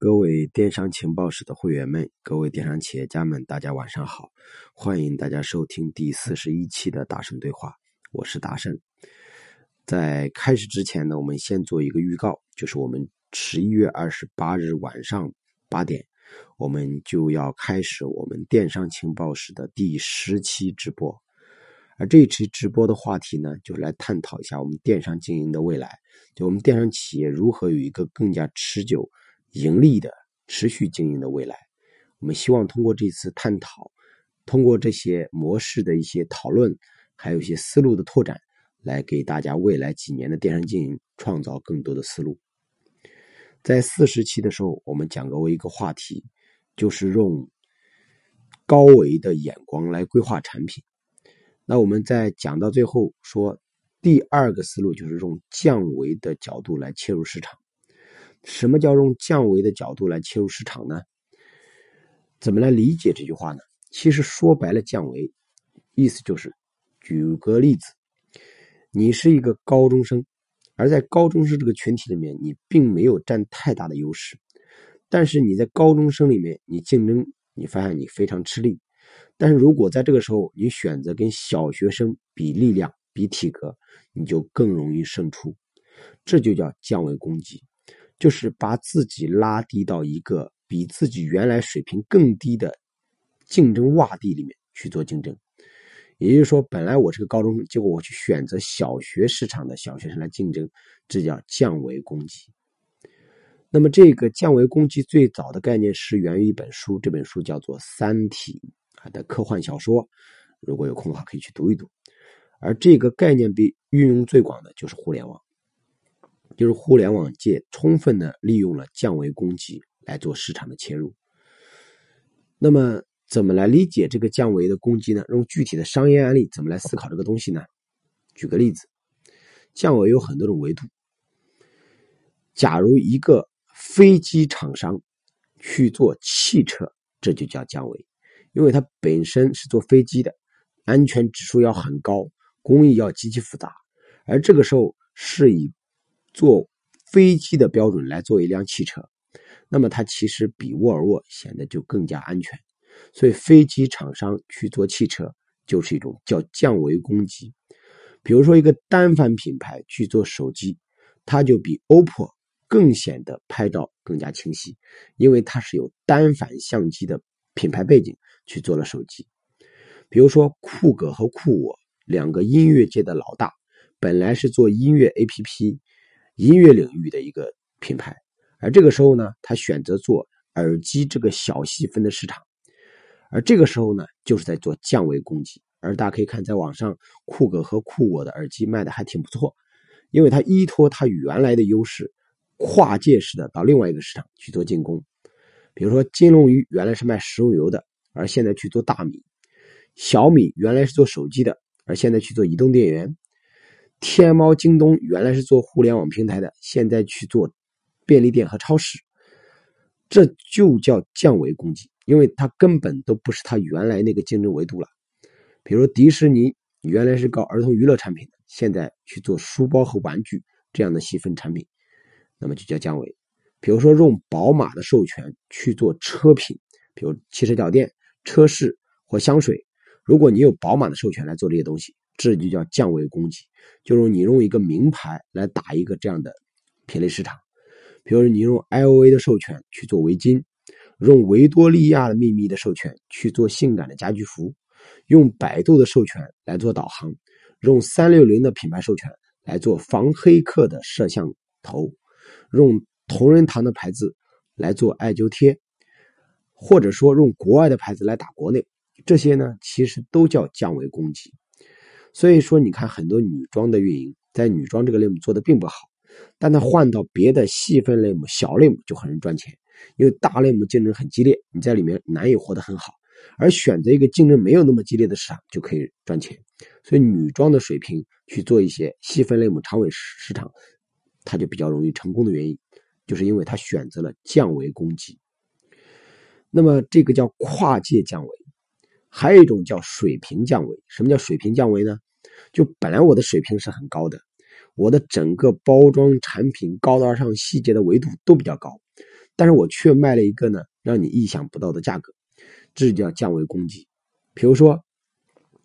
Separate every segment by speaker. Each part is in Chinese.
Speaker 1: 各位电商情报室的会员们，各位电商企业家们，大家晚上好！欢迎大家收听第四十一期的大圣对话，我是大圣。在开始之前呢，我们先做一个预告，就是我们十一月二十八日晚上八点，我们就要开始我们电商情报室的第十期直播。而这一期直播的话题呢，就是来探讨一下我们电商经营的未来，就我们电商企业如何有一个更加持久。盈利的持续经营的未来，我们希望通过这次探讨，通过这些模式的一些讨论，还有一些思路的拓展，来给大家未来几年的电商经营创造更多的思路。在四十期的时候，我们讲过一个话题，就是用高维的眼光来规划产品。那我们在讲到最后说，第二个思路就是用降维的角度来切入市场。什么叫用降维的角度来切入市场呢？怎么来理解这句话呢？其实说白了，降维意思就是，举个例子，你是一个高中生，而在高中生这个群体里面，你并没有占太大的优势，但是你在高中生里面，你竞争，你发现你非常吃力。但是如果在这个时候，你选择跟小学生比力量、比体格，你就更容易胜出，这就叫降维攻击。就是把自己拉低到一个比自己原来水平更低的竞争洼地里面去做竞争，也就是说，本来我是个高中生，结果我去选择小学市场的小学生来竞争，这叫降维攻击。那么，这个降维攻击最早的概念是源于一本书，这本书叫做《三体》啊的科幻小说，如果有空的话可以去读一读。而这个概念被运用最广的就是互联网。就是互联网界充分的利用了降维攻击来做市场的切入。那么，怎么来理解这个降维的攻击呢？用具体的商业案例怎么来思考这个东西呢？举个例子，降维有很多种维度。假如一个飞机厂商去做汽车，这就叫降维，因为它本身是做飞机的，安全指数要很高，工艺要极其复杂，而这个时候是以做飞机的标准来做一辆汽车，那么它其实比沃尔沃显得就更加安全。所以飞机厂商去做汽车就是一种叫降维攻击。比如说一个单反品牌去做手机，它就比 OPPO 更显得拍照更加清晰，因为它是有单反相机的品牌背景去做了手机。比如说酷狗和酷我两个音乐界的老大，本来是做音乐 APP。音乐领域的一个品牌，而这个时候呢，他选择做耳机这个小细分的市场，而这个时候呢，就是在做降维攻击。而大家可以看，在网上酷狗和酷我的耳机卖的还挺不错，因为它依托它原来的优势，跨界式的到另外一个市场去做进攻。比如说，金龙鱼原来是卖食用油的，而现在去做大米；小米原来是做手机的，而现在去做移动电源。天猫、京东原来是做互联网平台的，现在去做便利店和超市，这就叫降维攻击，因为它根本都不是它原来那个竞争维度了。比如迪士尼原来是搞儿童娱乐产品的，现在去做书包和玩具这样的细分产品，那么就叫降维。比如说用宝马的授权去做车品，比如汽车脚垫、车饰或香水，如果你有宝马的授权来做这些东西。这就叫降维攻击，就是你用一个名牌来打一个这样的品类市场，比如你用 LV 的授权去做围巾，用维多利亚的秘密的授权去做性感的家居服，用百度的授权来做导航，用三六零的品牌授权来做防黑客的摄像头，用同仁堂的牌子来做艾灸贴，或者说用国外的牌子来打国内，这些呢其实都叫降维攻击。所以说，你看很多女装的运营，在女装这个类目做的并不好，但它换到别的细分类目、小类目就很容易赚钱，因为大类目竞争很激烈，你在里面难以活得很好，而选择一个竞争没有那么激烈的市场就可以赚钱。所以女装的水平去做一些细分类目、长尾市场，它就比较容易成功的原因，就是因为它选择了降维攻击。那么这个叫跨界降维，还有一种叫水平降维。什么叫水平降维呢？就本来我的水平是很高的，我的整个包装产品高大上细节的维度都比较高，但是我却卖了一个呢让你意想不到的价格，这叫降维攻击。比如说，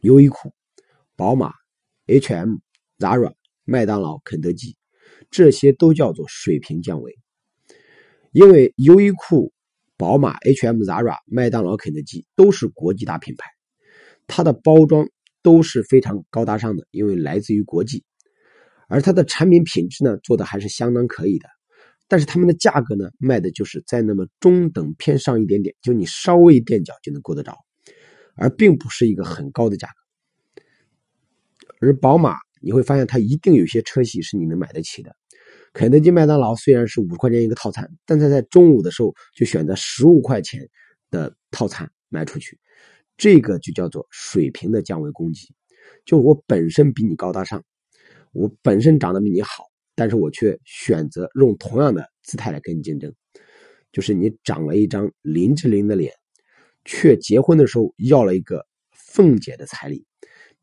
Speaker 1: 优衣库、宝马、H&M、Zara、麦当劳、肯德基，这些都叫做水平降维。因为优衣库、宝马、H&M、Zara、麦当劳、肯德基都是国际大品牌，它的包装都是非常高大上的，因为来自于国际，而它的产品品质呢做的还是相当可以的。但是他们的价格呢，卖的就是在那么中等偏上一点点，就你稍微垫脚就能够得着，而并不是一个很高的价格。而宝马，你会发现它一定有些车系是你能买得起的。肯德基、麦当劳虽然是五十块钱一个套餐，但它在中午的时候就选择十五块钱的套餐卖出去，这个就叫做水平的降维攻击。就我本身比你高大上，我本身长得比你好。但是我却选择用同样的姿态来跟你竞争，就是你长了一张林志玲的脸，却结婚的时候要了一个凤姐的彩礼，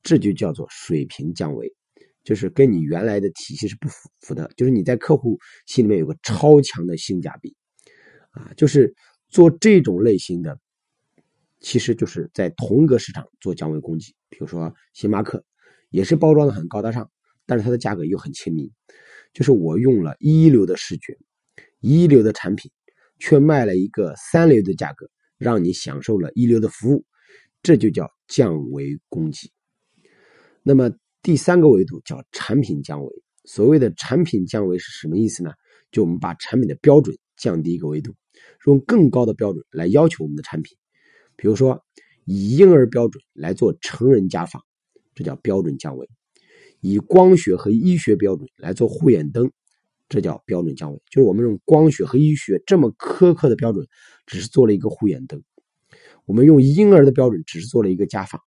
Speaker 1: 这就叫做水平降维，就是跟你原来的体系是不符符的，就是你在客户心里面有个超强的性价比，啊，就是做这种类型的，其实就是在同一个市场做降维攻击，比如说星巴克，也是包装的很高大上，但是它的价格又很亲民。就是我用了一流的视觉、一流的产品，却卖了一个三流的价格，让你享受了一流的服务，这就叫降维攻击。那么第三个维度叫产品降维。所谓的产品降维是什么意思呢？就我们把产品的标准降低一个维度，用更高的标准来要求我们的产品。比如说，以婴儿标准来做成人家纺，这叫标准降维。以光学和医学标准来做护眼灯，这叫标准降维。就是我们用光学和医学这么苛刻的标准，只是做了一个护眼灯；我们用婴儿的标准，只是做了一个家纺；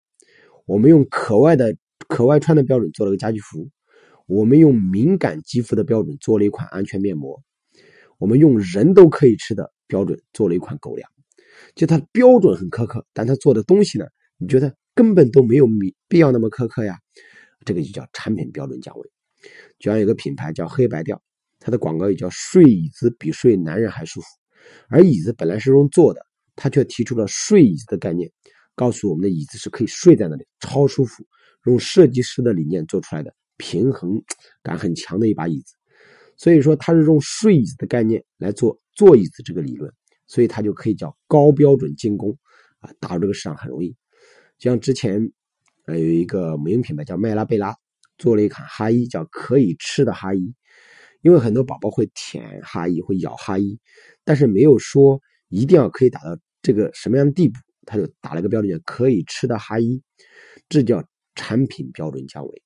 Speaker 1: 我们用可外的可外穿的标准做了个家居服；我们用敏感肌肤的标准做了一款安全面膜；我们用人都可以吃的标准做了一款狗粮。就它的标准很苛刻，但它做的东西呢，你觉得根本都没有必必要那么苛刻呀？这个就叫产品标准降维，就像有个品牌叫黑白调，它的广告语叫“睡椅子比睡男人还舒服”，而椅子本来是用坐的，它却提出了睡椅子的概念，告诉我们的椅子是可以睡在那里，超舒服，用设计师的理念做出来的，平衡感很强的一把椅子。所以说，它是用睡椅子的概念来做坐椅子这个理论，所以它就可以叫高标准进攻啊，打入这个市场很容易。就像之前。呃，有一个母婴品牌叫麦拉贝拉，做了一款哈衣，叫可以吃的哈衣。因为很多宝宝会舔哈衣，会咬哈衣，但是没有说一定要可以打到这个什么样的地步，他就打了一个标准叫可以吃的哈衣，这叫产品标准降维。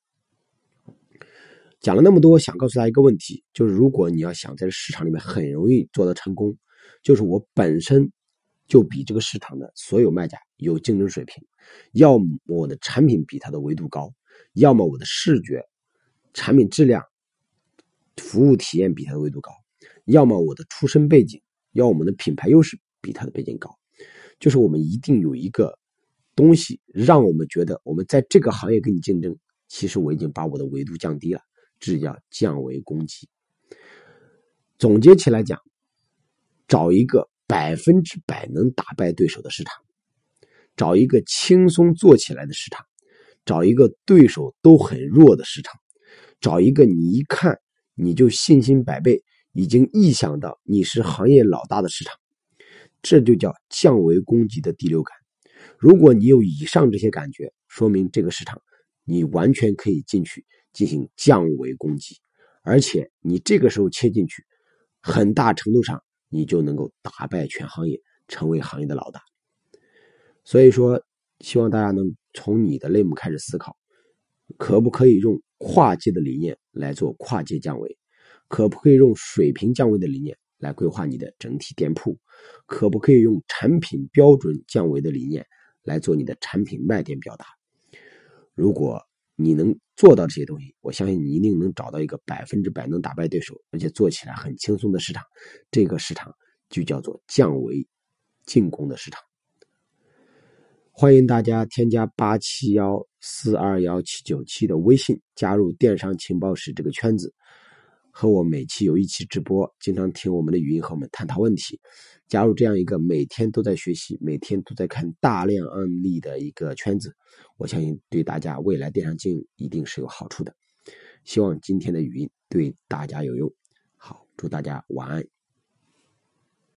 Speaker 1: 讲了那么多，想告诉大家一个问题，就是如果你要想在市场里面很容易做到成功，就是我本身。就比这个市场的所有卖家有竞争水平，要么我的产品比它的维度高，要么我的视觉、产品质量、服务体验比它的维度高，要么我的出身背景，要我们的品牌优势比它的背景高。就是我们一定有一个东西，让我们觉得我们在这个行业跟你竞争，其实我已经把我的维度降低了，这叫降维攻击。总结起来讲，找一个。百分之百能打败对手的市场，找一个轻松做起来的市场，找一个对手都很弱的市场，找一个你一看你就信心百倍，已经臆想到你是行业老大的市场，这就叫降维攻击的第六感。如果你有以上这些感觉，说明这个市场你完全可以进去进行降维攻击，而且你这个时候切进去，很大程度上。你就能够打败全行业，成为行业的老大。所以说，希望大家能从你的类目开始思考，可不可以用跨界的理念来做跨界降维？可不可以用水平降维的理念来规划你的整体店铺？可不可以用产品标准降维的理念来做你的产品卖点表达？如果你能做到这些东西，我相信你一定能找到一个百分之百能打败对手，而且做起来很轻松的市场。这个市场就叫做降维进攻的市场。欢迎大家添加八七幺四二幺七九七的微信，加入电商情报室这个圈子，和我每期有一期直播，经常听我们的语音和我们探讨问题，加入这样一个每天都在学习、每天都在看大量案例的一个圈子，我相信对大家未来电商经营一定是有好处的。希望今天的语音对大家有用。好，祝大家晚安。